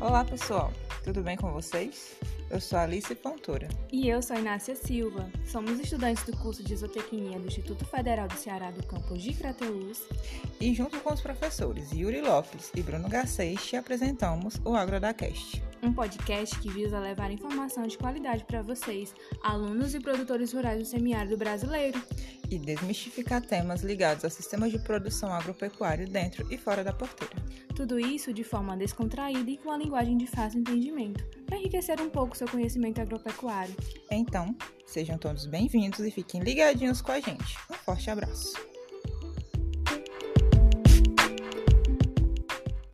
Olá, pessoal. Tudo bem com vocês? Eu sou Alice Fontoura. E eu sou Inácia Silva. Somos estudantes do curso de Isotecnia do Instituto Federal do Ceará do campus de Crateús. E junto com os professores Yuri Lopes e Bruno Garcês, te apresentamos o AgroDacast. Um podcast que visa levar informação de qualidade para vocês, alunos e produtores rurais do semiárido brasileiro. E desmistificar temas ligados a sistemas de produção agropecuário dentro e fora da porteira. Tudo isso de forma descontraída e com a linguagem de fácil entendimento, para enriquecer um pouco seu conhecimento agropecuário. Então, sejam todos bem-vindos e fiquem ligadinhos com a gente. Um forte abraço.